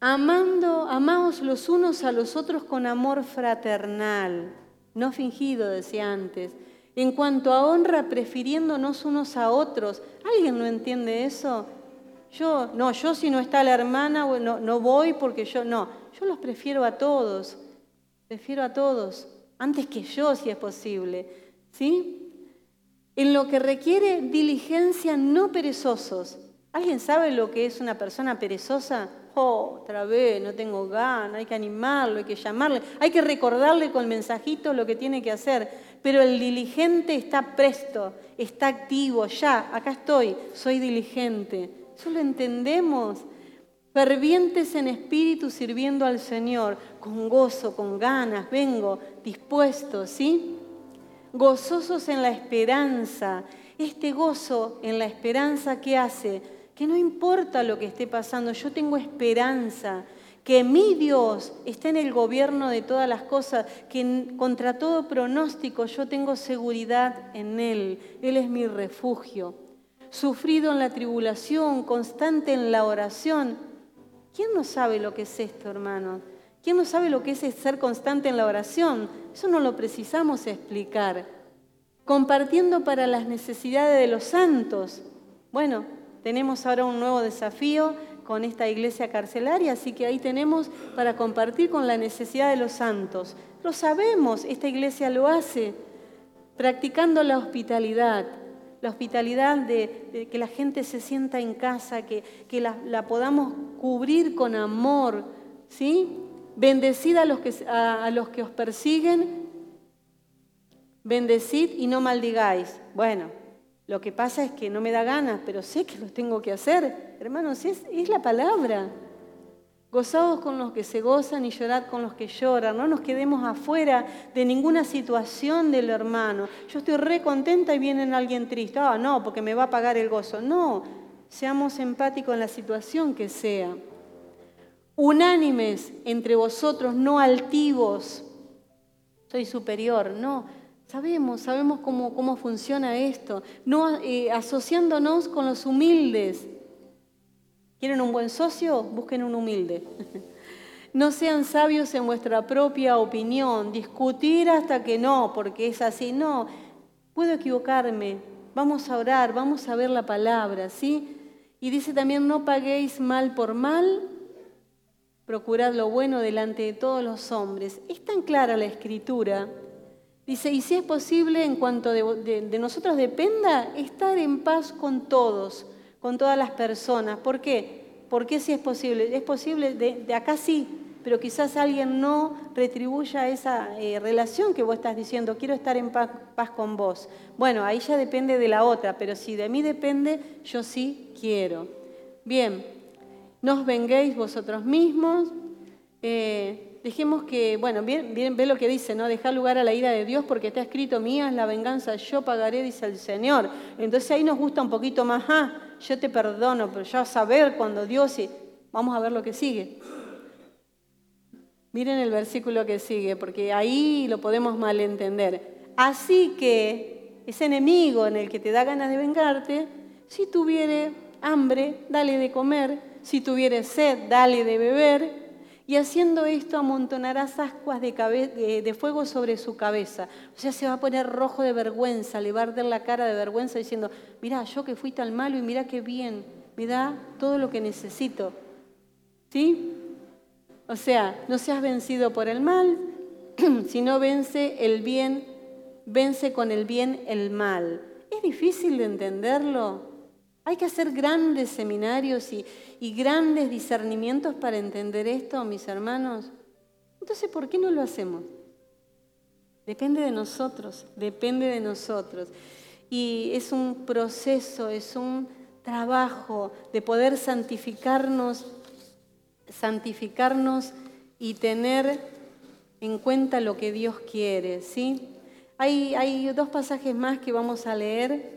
amando, amaos los unos a los otros con amor fraternal, no fingido, decía antes. En cuanto a honra, prefiriéndonos unos a otros. ¿Alguien no entiende eso? Yo, no, yo si no está la hermana, no, no voy porque yo, no, yo los prefiero a todos, prefiero a todos, antes que yo si es posible. ¿Sí? En lo que requiere diligencia, no perezosos. ¿Alguien sabe lo que es una persona perezosa? otra vez, no tengo ganas, hay que animarlo, hay que llamarle, hay que recordarle con mensajito lo que tiene que hacer. Pero el diligente está presto, está activo, ya, acá estoy, soy diligente. Eso lo entendemos. Fervientes en espíritu sirviendo al Señor, con gozo, con ganas, vengo, dispuesto, ¿sí? Gozosos en la esperanza. Este gozo en la esperanza, ¿qué hace? que no importa lo que esté pasando, yo tengo esperanza, que mi Dios está en el gobierno de todas las cosas, que contra todo pronóstico yo tengo seguridad en Él, Él es mi refugio. Sufrido en la tribulación, constante en la oración. ¿Quién no sabe lo que es esto, hermano? ¿Quién no sabe lo que es ser constante en la oración? Eso no lo precisamos explicar. Compartiendo para las necesidades de los santos. Bueno, tenemos ahora un nuevo desafío con esta iglesia carcelaria, así que ahí tenemos para compartir con la necesidad de los santos. Lo sabemos, esta iglesia lo hace, practicando la hospitalidad, la hospitalidad de, que la gente se sienta en casa, que, que la, podamos cubrir con amor, ¿sí? Bendecid a los, que, a, a los que os persiguen, bendecid y no maldigáis. Bueno, lo que pasa es que no me da ganas, pero sé que lo tengo que hacer. Hermanos, es, es la palabra. Gozados con los que se gozan y llorad con los que lloran. No nos quedemos afuera de ninguna situación del hermano. Yo estoy re contenta y viene alguien triste. Ah, no, porque me va a pagar el gozo. No, seamos empáticos en la situación que sea. Unánimes entre vosotros, no altivos. Soy superior, no Sabemos, sabemos cómo, cómo funciona esto, no eh, asociándonos con los humildes. ¿Quieren un buen socio? Busquen un humilde. *laughs* no sean sabios en vuestra propia opinión, discutir hasta que no, porque es así, no, puedo equivocarme, vamos a orar, vamos a ver la palabra, ¿sí? Y dice también, no paguéis mal por mal, procurad lo bueno delante de todos los hombres. Es tan clara la escritura. Dice, y si es posible, en cuanto de, nosotros dependa, estar en paz con todos, con todas las personas. ¿Por qué? Porque si es posible? Es posible, de acá sí, pero quizás alguien no retribuya esa eh, relación que vos estás diciendo, quiero estar en paz, con vos. Bueno, ahí ya depende de la otra, pero si de mí depende, yo sí quiero. Bien, no os venguéis vosotros mismos. Eh, dejemos que, bueno, bien, bien, ve lo que dice, ¿no? Dejar lugar a la ira de Dios porque está escrito, mía es la venganza, yo pagaré, dice el Señor. Entonces ahí nos gusta un poquito más, ah, yo te perdono, pero ya saber cuando Dios... Y... Vamos a ver lo que sigue. Miren el versículo que sigue, porque ahí lo podemos malentender. Así que ese enemigo en el que te da ganas de vengarte, si tuviere hambre, dale de comer, si tuviere sed, dale de beber, y haciendo esto amontonarás ascuas de, fuego sobre su cabeza. O sea, se va a poner rojo de vergüenza, le va a arder la cara de vergüenza diciendo, mira, yo que fui tan malo y mira qué bien, me da todo lo que necesito. ¿Sí? O sea, no seas vencido por el mal, *clears throat* sino vence el bien, vence con el bien el mal. ¿Es difícil de entenderlo? Hay que hacer grandes seminarios y, grandes discernimientos para entender esto, mis hermanos. Entonces, ¿por qué no lo hacemos? Depende de nosotros, depende de nosotros. Y es un proceso, es un trabajo de poder santificarnos santificarnos y tener en cuenta lo que Dios quiere, ¿sí? Hay dos pasajes más que vamos a leer,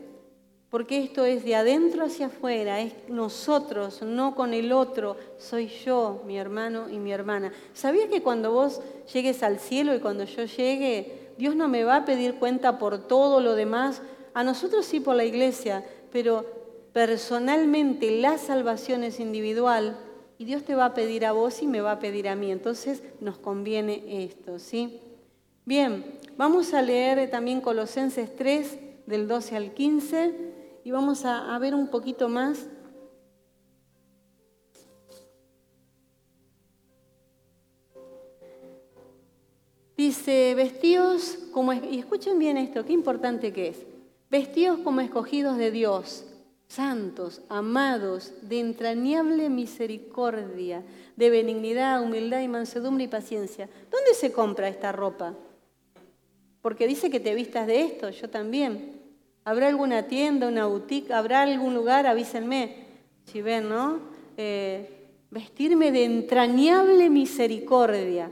porque esto es de adentro hacia afuera, es nosotros, no con el otro, soy yo, mi hermano y mi hermana. ¿Sabías que cuando vos llegues al cielo y cuando yo llegue, Dios no me va a pedir cuenta por todo lo demás? A nosotros sí por la iglesia, pero personalmente la salvación es individual y Dios te va a pedir a vos y me va a pedir a mí. Entonces nos conviene esto, ¿sí? Bien, vamos a leer también Colosenses 3, del 12 al 15, y vamos a, ver un poquito más. Dice, vestidos como, y escuchen bien esto, qué importante que es, vestidos como escogidos de Dios santos, amados, de entrañable misericordia, de benignidad, humildad y mansedumbre y paciencia. ¿Dónde se compra esta ropa? Porque dice que te vistas de esto, yo también. ¿Habrá alguna tienda, una boutique? ¿Habrá algún lugar? Avísenme. Si ven, ¿no? Eh, vestirme de entrañable misericordia.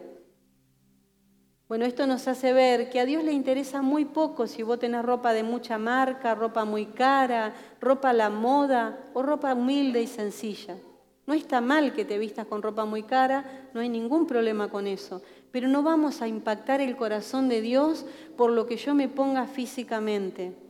Bueno, esto nos hace ver que a Dios le interesa muy poco si vos tenés ropa de mucha marca, ropa muy cara, ropa a la moda o ropa humilde y sencilla. No está mal que te vistas con ropa muy cara, no hay ningún problema con eso, pero no vamos a impactar el corazón de Dios por lo que yo me ponga físicamente.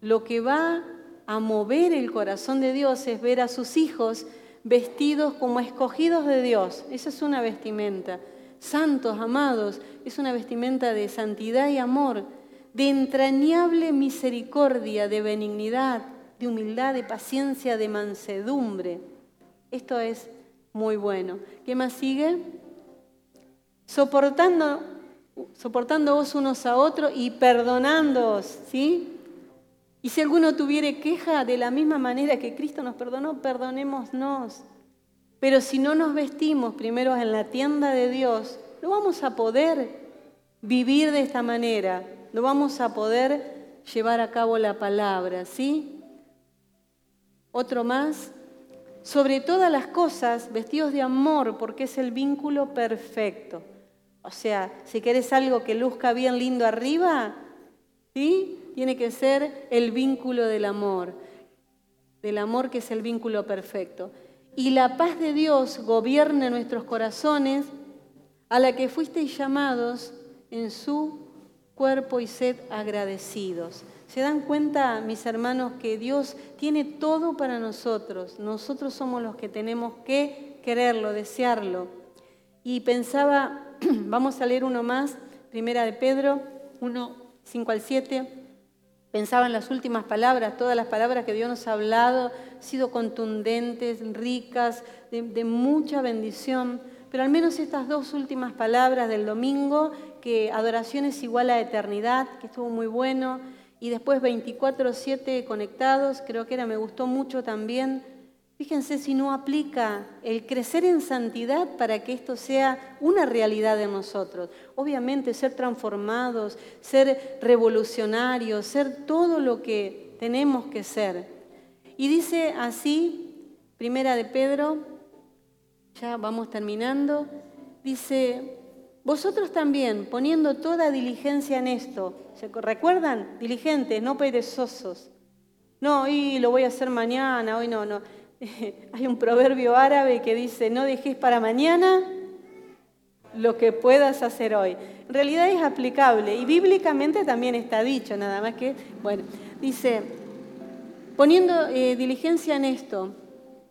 Lo que va a mover el corazón de Dios es ver a sus hijos vestidos como escogidos de Dios. Esa es una vestimenta santos, amados, es una vestimenta de santidad y amor, de entrañable misericordia, de benignidad, de humildad, de paciencia, de mansedumbre. Esto es muy bueno. ¿Qué más sigue? Soportando, soportándoos unos a otros y perdonándoos, ¿sí? Y si alguno tuviere queja de la misma manera que Cristo nos perdonó, perdonémonos. Pero si no nos vestimos primero en la tienda de Dios, no vamos a poder vivir de esta manera, no vamos a poder llevar a cabo la palabra, ¿sí? Otro más, sobre todas las cosas, vestidos de amor, porque es el vínculo perfecto. O sea, si querés algo que luzca bien lindo arriba, ¿sí? Tiene que ser el vínculo del amor, del amor que es el vínculo perfecto y la paz de Dios gobierne nuestros corazones, a la que fuisteis llamados en su cuerpo y sed agradecidos. ¿Se dan cuenta, mis hermanos, que Dios tiene todo para nosotros? Nosotros somos los que tenemos que quererlo, desearlo. Y pensaba, *clears throat* vamos a leer uno más, primera de Pedro, 1, 5 al 7. Pensaba en las últimas palabras, todas las palabras que Dios nos ha hablado, sido contundentes, ricas, de, de mucha bendición. Pero al menos estas dos últimas palabras del domingo, que adoración es igual a eternidad, que estuvo muy bueno, y después 24-7 conectados, creo que era, me gustó mucho también. Fíjense si no aplica el crecer en santidad para que esto sea una realidad de nosotros. Obviamente ser transformados, ser revolucionarios, ser todo lo que tenemos que ser. Y dice así, primera de Pedro, ya vamos terminando, dice, vosotros también, poniendo toda diligencia en esto, ¿se recuerdan? Diligentes, no perezosos. No, y lo voy a hacer mañana, hoy no, no. *laughs* Hay un proverbio árabe que dice, no dejes para mañana lo que puedas hacer hoy. En realidad es aplicable y bíblicamente también está dicho, nada más que, bueno, dice, poniendo eh, diligencia en esto,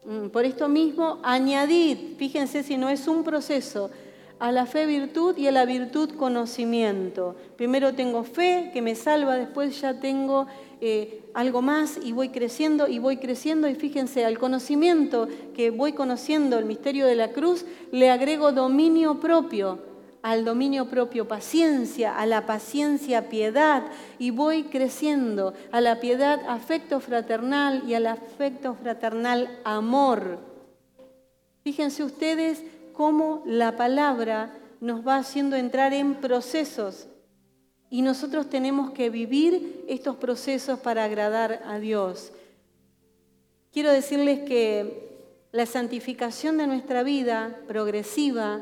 mm, por esto mismo, añadid, fíjense si no es un proceso, a la fe virtud y a la virtud conocimiento. Primero tengo fe que me salva, después ya tengo eh, algo más y voy creciendo y voy creciendo y fíjense, al conocimiento que voy conociendo el misterio de la cruz, le agrego dominio propio, al dominio propio paciencia, a la paciencia piedad y voy creciendo, a la piedad afecto fraternal y al afecto fraternal amor. Fíjense ustedes cómo la palabra nos va haciendo entrar en procesos y nosotros tenemos que vivir estos procesos para agradar a Dios. Quiero decirles que la santificación de nuestra vida progresiva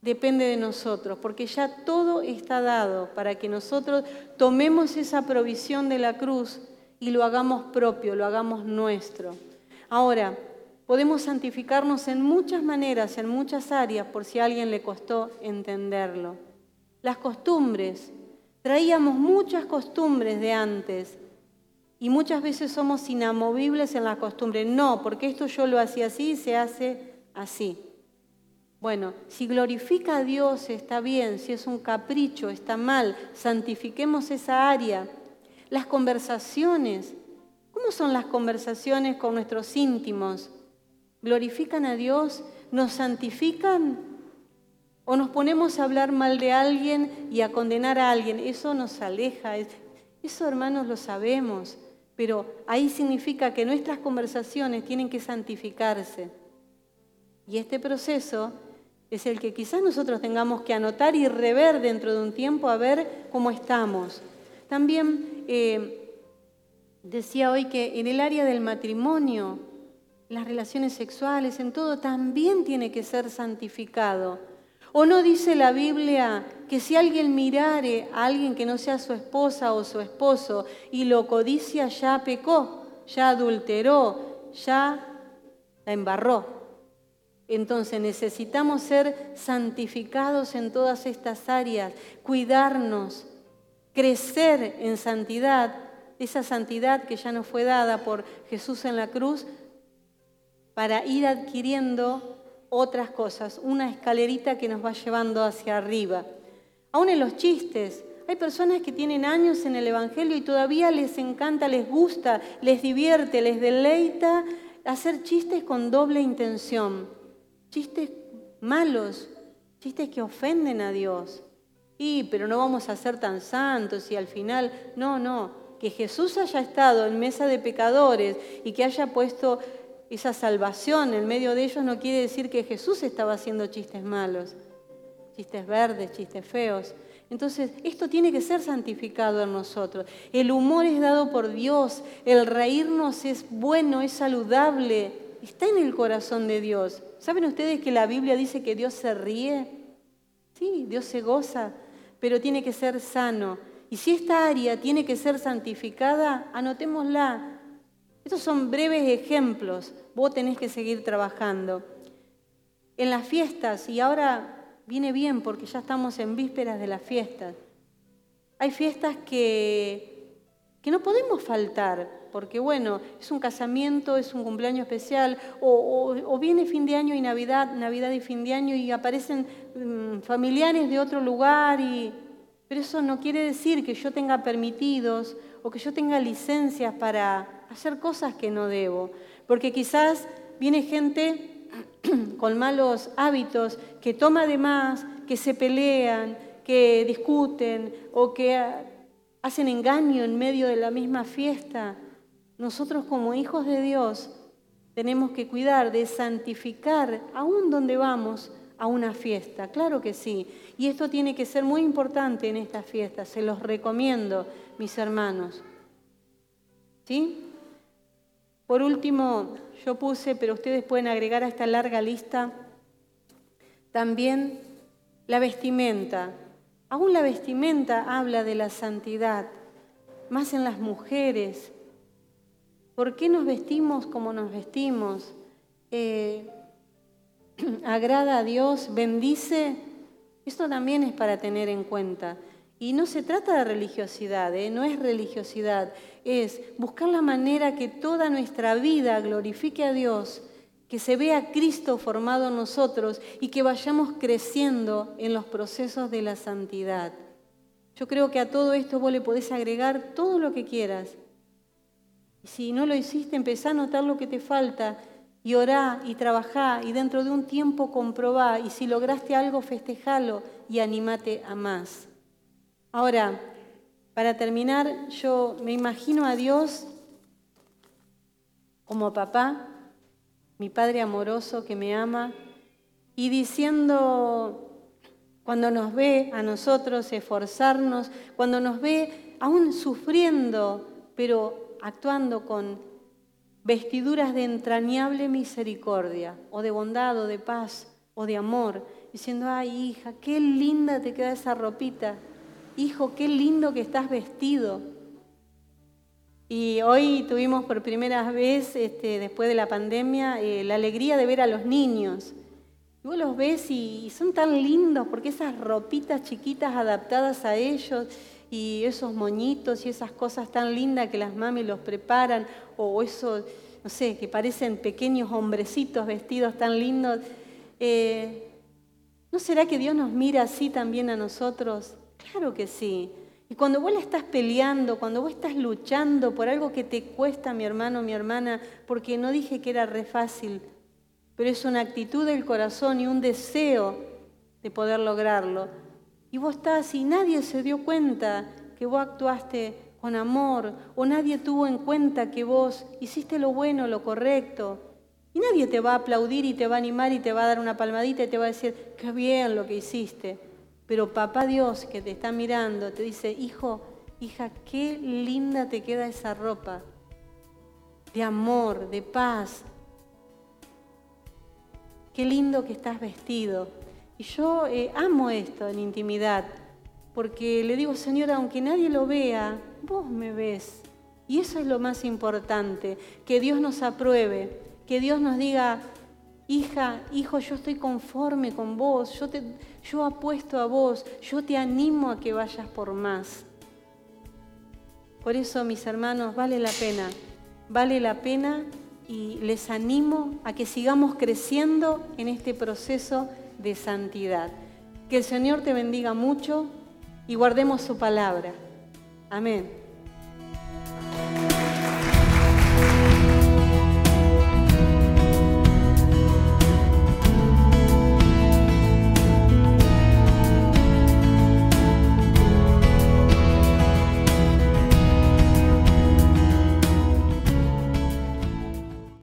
depende de nosotros, porque ya todo está dado para que nosotros tomemos esa provisión de la cruz y lo hagamos propio, lo hagamos nuestro. Ahora, Podemos santificarnos en muchas maneras, en muchas áreas, por si a alguien le costó entenderlo. Las costumbres. Traíamos muchas costumbres de antes y muchas veces somos inamovibles en las costumbres. No, porque esto yo lo hacía así y se hace así. Bueno, si glorifica a Dios está bien, si es un capricho está mal, santifiquemos esa área. Las conversaciones, ¿cómo son las conversaciones con nuestros íntimos? glorifican a Dios, nos santifican o nos ponemos a hablar mal de alguien y a condenar a alguien. Eso nos aleja. Eso, hermanos, lo sabemos. Pero ahí significa que nuestras conversaciones tienen que santificarse. Y este proceso es el que quizás nosotros tengamos que anotar y rever dentro de un tiempo a ver cómo estamos. También eh, decía hoy que en el área del matrimonio, las relaciones sexuales, en todo, también tiene que ser santificado. ¿O no dice la Biblia que si alguien mirare a alguien que no sea su esposa o su esposo y lo codicia, ya pecó, ya adulteró, ya la embarró? Entonces necesitamos ser santificados en todas estas áreas, cuidarnos, crecer en santidad, esa santidad que ya nos fue dada por Jesús en la cruz, para ir adquiriendo otras cosas, una escalerita que nos va llevando hacia arriba. Aún en los chistes, hay personas que tienen años en el Evangelio y todavía les encanta, les gusta, les divierte, les deleita hacer chistes con doble intención, chistes malos, chistes que ofenden a Dios. Y, pero no vamos a ser tan santos y al final, no, no, que Jesús haya estado en mesa de pecadores y que haya puesto esa salvación en medio de ellos no quiere decir que Jesús estaba haciendo chistes malos, chistes verdes, chistes feos. Entonces, esto tiene que ser santificado en nosotros. El humor es dado por Dios, el reírnos es bueno, es saludable, está en el corazón de Dios. ¿Saben ustedes que la Biblia dice que Dios se ríe? Sí, Dios se goza, pero tiene que ser sano. Y si esta área tiene que ser santificada, anotémosla. Estos son breves ejemplos vos tenés que seguir trabajando. En las fiestas, y ahora viene bien porque ya estamos en vísperas de las fiestas, hay fiestas que que no podemos faltar, porque bueno, es un casamiento, es un cumpleaños especial, o, viene fin de año y Navidad, Navidad y fin de año y aparecen mm, familiares de otro lugar, y, pero eso no quiere decir que yo tenga permitidos o que yo tenga licencias para hacer cosas que no debo, porque quizás viene gente *clears throat* con malos hábitos, que toma de más, que se pelean, que discuten o que hacen engaño en medio de la misma fiesta. Nosotros como hijos de Dios tenemos que cuidar de santificar aún donde vamos a una fiesta, claro que sí. Y esto tiene que ser muy importante en esta fiesta, se los recomiendo, mis hermanos. ¿Sí? Por último, yo puse, pero ustedes pueden agregar a esta larga lista también la vestimenta. Aún la vestimenta habla de la santidad, más en las mujeres. ¿Por qué nos vestimos como nos vestimos? Eh, *clears throat* ¿Agrada a Dios? ¿Bendice? Esto también es para tener en cuenta. Y no se trata de religiosidad, ¿eh? no es religiosidad, es buscar la manera que toda nuestra vida glorifique a Dios que se vea Cristo formado en nosotros y que vayamos creciendo en los procesos de la santidad. Yo creo que a todo esto vos le podés agregar todo lo que quieras. Y si no lo hiciste, empezá a notar lo que te falta y orá y trabajá y dentro de un tiempo comprobá y si lograste algo, festejalo y animate a más. Ahora, para terminar, yo me imagino a Dios como papá mi Padre amoroso que me ama, y diciendo, cuando nos ve a nosotros esforzarnos, cuando nos ve aún sufriendo, pero actuando con vestiduras de entrañable misericordia, o de bondad, o de paz, o de amor, diciendo, ay hija, qué linda te queda esa ropita, hijo, qué lindo que estás vestido, y hoy tuvimos por primera vez, este, después de la pandemia, eh, la alegría de ver a los niños. Y vos los ves y, son tan lindos porque esas ropitas chiquitas adaptadas a ellos y esos moñitos y esas cosas tan lindas que las mami los preparan, o esos, no sé, que parecen pequeños hombrecitos vestidos tan lindos. Eh, ¿No será que Dios nos mira así también a nosotros? Claro que sí. Y cuando vos la estás peleando, cuando vos estás luchando por algo que te cuesta, mi hermano, mi hermana, porque no dije que era re fácil, pero es una actitud del corazón y un deseo de poder lograrlo. Y vos estás y nadie se dio cuenta que vos actuaste con amor o nadie tuvo en cuenta que vos hiciste lo bueno, lo correcto. Y nadie te va a aplaudir y te va a animar y te va a dar una palmadita y te va a decir, qué bien lo que hiciste. Pero papá Dios que te está mirando te dice, hijo, hija, qué linda te queda esa ropa de amor, de paz. Qué lindo que estás vestido. Y yo eh, amo esto en intimidad, porque le digo, Señor, aunque nadie lo vea, vos me ves. Y eso es lo más importante, que Dios nos apruebe, que Dios nos diga, hija, hijo, yo estoy conforme con vos, yo, te, yo apuesto a vos, yo te animo a que vayas por más. Por eso, mis hermanos, vale la pena, vale la pena y les animo a que sigamos creciendo en este proceso de santidad. Que el Señor te bendiga mucho y guardemos su palabra. Amén.